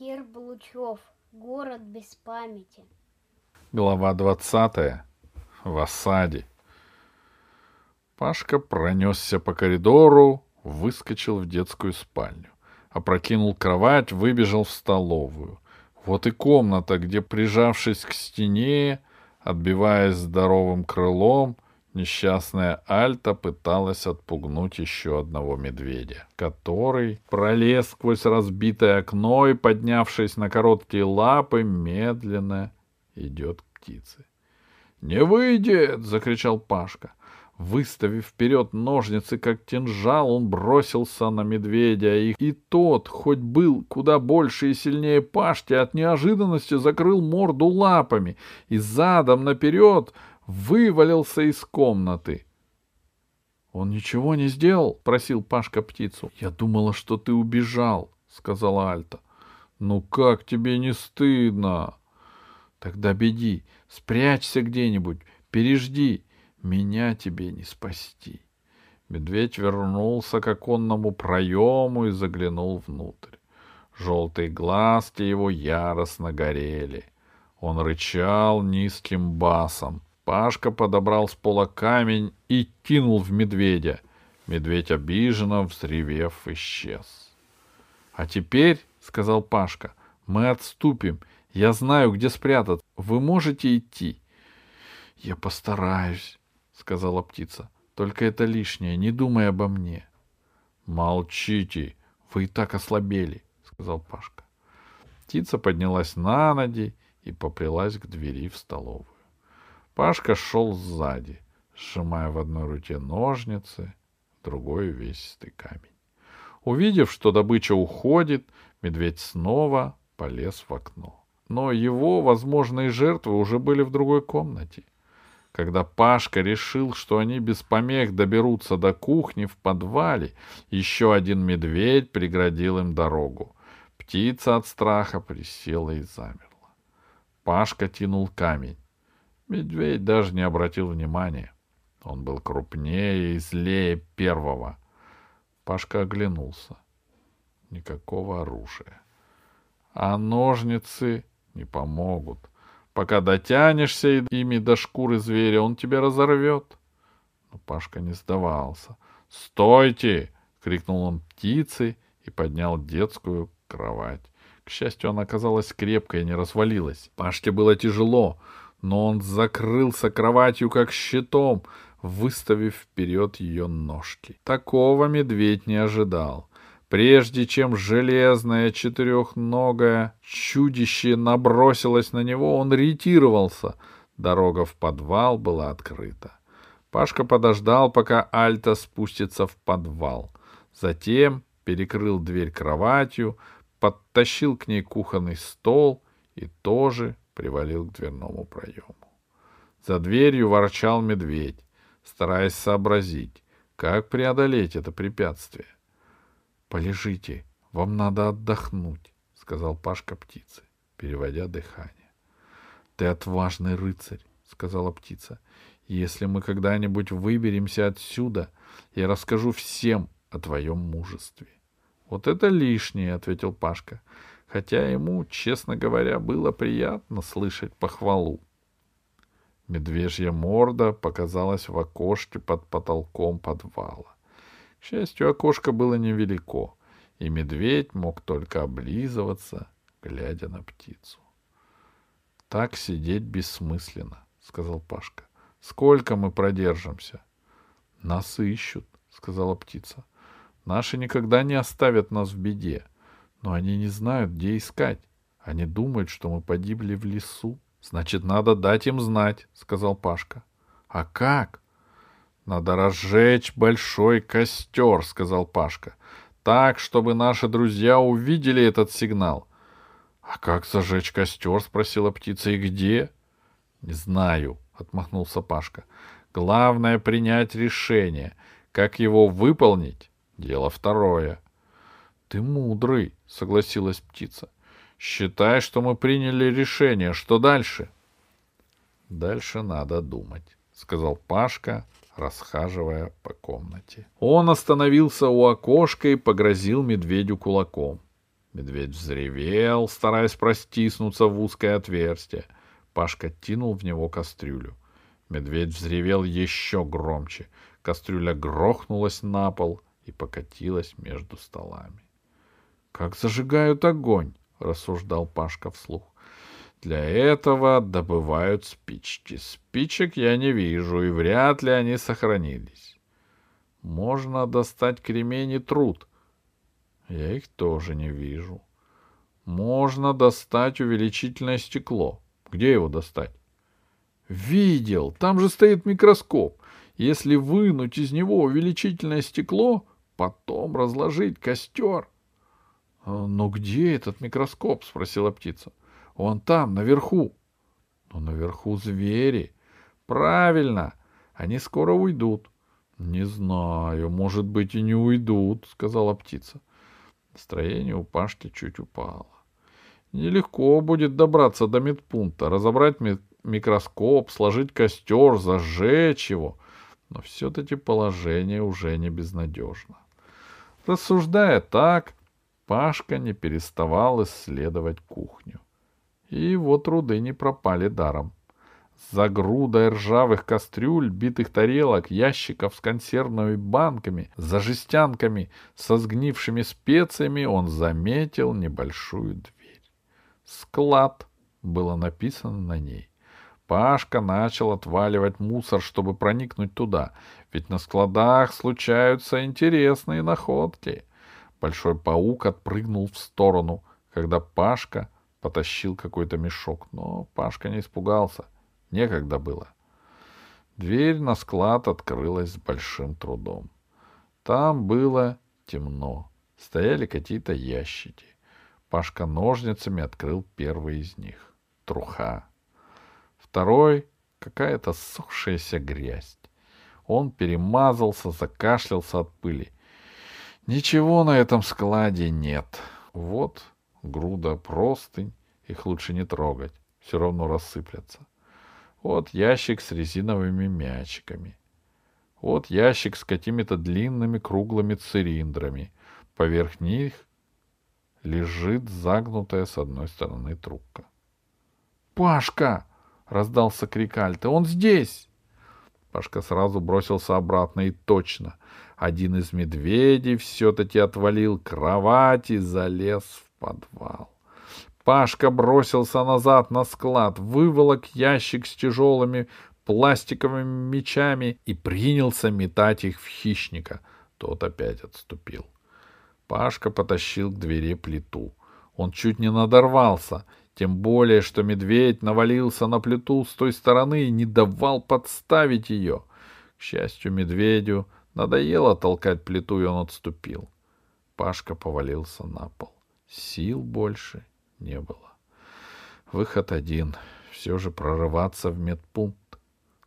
Герб Лучев. Город без памяти. Глава 20. В осаде. Пашка пронесся по коридору, выскочил в детскую спальню. Опрокинул кровать, выбежал в столовую. Вот и комната, где, прижавшись к стене, отбиваясь здоровым крылом, несчастная Альта пыталась отпугнуть еще одного медведя, который пролез сквозь разбитое окно и, поднявшись на короткие лапы, медленно идет к птице. «Не выйдет!» — закричал Пашка. Выставив вперед ножницы, как кинжал, он бросился на медведя, и, и тот, хоть был куда больше и сильнее Пашки, от неожиданности закрыл морду лапами и задом наперед вывалился из комнаты. — Он ничего не сделал? — просил Пашка птицу. — Я думала, что ты убежал, — сказала Альта. — Ну как тебе не стыдно? — Тогда беди, спрячься где-нибудь, пережди. Меня тебе не спасти. Медведь вернулся к оконному проему и заглянул внутрь. Желтые глазки его яростно горели. Он рычал низким басом. Пашка подобрал с пола камень и кинул в медведя. Медведь обиженно, взревев, исчез. — А теперь, — сказал Пашка, — мы отступим. Я знаю, где спрятаться. Вы можете идти? — Я постараюсь, сказала птица. Только это лишнее, не думай обо мне. Молчите, вы и так ослабели, сказал Пашка. Птица поднялась на ноги и поплелась к двери в столовую. Пашка шел сзади, сжимая в одной руке ножницы, в другой весистый камень. Увидев, что добыча уходит, медведь снова полез в окно. Но его возможные жертвы уже были в другой комнате. Когда Пашка решил, что они без помех доберутся до кухни в подвале, еще один медведь преградил им дорогу. Птица от страха присела и замерла. Пашка тянул камень. Медведь даже не обратил внимания. Он был крупнее и злее первого. Пашка оглянулся. Никакого оружия. А ножницы не помогут. Пока дотянешься ими до шкуры зверя, он тебя разорвет. Но Пашка не сдавался. «Стойте!» — крикнул он птице и поднял детскую кровать. К счастью, она оказалась крепкой и не развалилась. Пашке было тяжело, но он закрылся кроватью как щитом, выставив вперед ее ножки. Такого медведь не ожидал. Прежде чем железное четырехногое чудище набросилось на него, он ретировался. Дорога в подвал была открыта. Пашка подождал, пока Альта спустится в подвал. Затем перекрыл дверь кроватью, подтащил к ней кухонный стол и тоже привалил к дверному проему. За дверью ворчал медведь, стараясь сообразить, как преодолеть это препятствие. Полежите, вам надо отдохнуть, сказал Пашка птице, переводя дыхание. Ты отважный рыцарь, сказала птица. Если мы когда-нибудь выберемся отсюда, я расскажу всем о твоем мужестве. Вот это лишнее, ответил Пашка, хотя ему, честно говоря, было приятно слышать похвалу. Медвежья морда показалась в окошке под потолком подвала. К счастью, окошко было невелико, и медведь мог только облизываться, глядя на птицу. — Так сидеть бессмысленно, — сказал Пашка. — Сколько мы продержимся? — Нас ищут, — сказала птица. — Наши никогда не оставят нас в беде, но они не знают, где искать. Они думают, что мы погибли в лесу. — Значит, надо дать им знать, — сказал Пашка. — А как? Надо разжечь большой костер, сказал Пашка. Так, чтобы наши друзья увидели этот сигнал. А как зажечь костер? спросила птица. И где? Не знаю, отмахнулся Пашка. Главное принять решение. Как его выполнить? Дело второе. Ты мудрый, согласилась птица. Считай, что мы приняли решение. Что дальше? Дальше надо думать, сказал Пашка, расхаживая по комнате. Он остановился у окошка и погрозил медведю кулаком. Медведь взревел, стараясь простиснуться в узкое отверстие. Пашка кинул в него кастрюлю. Медведь взревел еще громче. Кастрюля грохнулась на пол и покатилась между столами. «Как зажигают огонь!» — рассуждал Пашка вслух. «Для этого добывают спички. Спичек я не вижу, и вряд ли они сохранились. Можно достать кремень и труд. Я их тоже не вижу. Можно достать увеличительное стекло. Где его достать? Видел, там же стоит микроскоп. Если вынуть из него увеличительное стекло, потом разложить костер. «А, — Но где этот микроскоп? — спросила птица. — Он там, наверху. — Но наверху звери. — Правильно. Они скоро уйдут. — Не знаю, может быть и не уйдут, — сказала птица. Настроение у Пашки чуть упало. Нелегко будет добраться до медпункта, разобрать микроскоп, сложить костер, зажечь его. Но все-таки положение уже не безнадежно. Рассуждая так, Пашка не переставал исследовать кухню. И его труды не пропали даром. За грудой ржавых кастрюль, битых тарелок, ящиков с консервными банками, за жестянками со сгнившими специями он заметил небольшую дверь. «Склад» было написано на ней. Пашка начал отваливать мусор, чтобы проникнуть туда, ведь на складах случаются интересные находки. Большой паук отпрыгнул в сторону, когда Пашка потащил какой-то мешок, но Пашка не испугался. Некогда было. Дверь на склад открылась с большим трудом. Там было темно. Стояли какие-то ящики. Пашка ножницами открыл первый из них. Труха. Второй — какая-то сохшаяся грязь. Он перемазался, закашлялся от пыли. Ничего на этом складе нет. Вот груда простынь, их лучше не трогать, все равно рассыплятся. Вот ящик с резиновыми мячиками. Вот ящик с какими-то длинными круглыми цилиндрами. Поверх них лежит загнутая с одной стороны трубка. «Пашка!» Раздался крик Альты. «Он здесь!» Пашка сразу бросился обратно, и точно. Один из медведей все-таки отвалил кровать и залез в подвал. Пашка бросился назад на склад, выволок ящик с тяжелыми пластиковыми мечами и принялся метать их в хищника. Тот опять отступил. Пашка потащил к двери плиту. Он чуть не надорвался — тем более, что медведь навалился на плиту с той стороны и не давал подставить ее. К счастью, медведю надоело толкать плиту, и он отступил. Пашка повалился на пол. Сил больше не было. Выход один — все же прорываться в медпункт.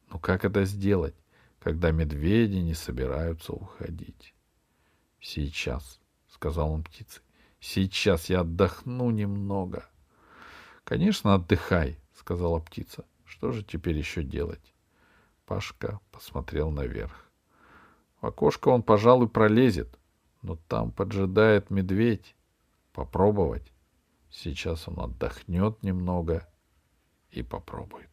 Но как это сделать, когда медведи не собираются уходить? — Сейчас, — сказал он птице, — сейчас я отдохну немного. — Конечно, отдыхай, сказала птица. Что же теперь еще делать? Пашка посмотрел наверх. В окошко он, пожалуй, пролезет, но там поджидает медведь. Попробовать. Сейчас он отдохнет немного и попробует.